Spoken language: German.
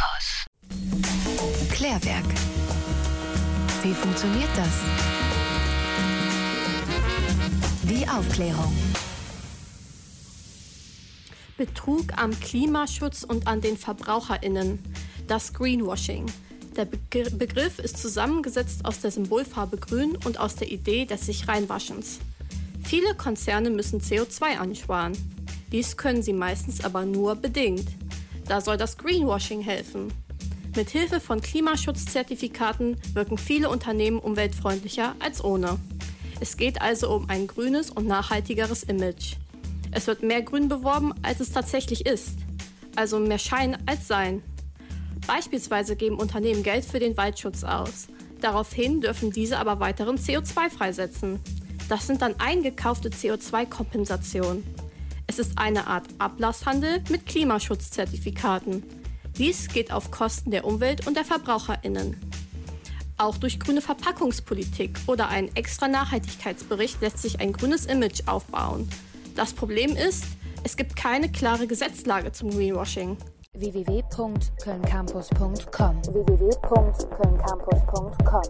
Campus. Klärwerk. Wie funktioniert das? Die Aufklärung. Betrug am Klimaschutz und an den VerbraucherInnen. Das Greenwashing. Der Begriff ist zusammengesetzt aus der Symbolfarbe Grün und aus der Idee des sich reinwaschens. Viele Konzerne müssen CO2 ansparen. Dies können sie meistens aber nur bedingt. Da soll das Greenwashing helfen. Mit Hilfe von Klimaschutzzertifikaten wirken viele Unternehmen umweltfreundlicher als ohne. Es geht also um ein grünes und nachhaltigeres Image. Es wird mehr grün beworben, als es tatsächlich ist. Also mehr Schein als Sein. Beispielsweise geben Unternehmen Geld für den Waldschutz aus. Daraufhin dürfen diese aber weiteren CO2 freisetzen. Das sind dann eingekaufte CO2-Kompensationen. Es ist eine Art Ablasshandel mit Klimaschutzzertifikaten. Dies geht auf Kosten der Umwelt und der Verbraucherinnen. Auch durch grüne Verpackungspolitik oder einen extra Nachhaltigkeitsbericht lässt sich ein grünes Image aufbauen. Das Problem ist, es gibt keine klare Gesetzlage zum Greenwashing www.kölncampus.com www.kölncampus.com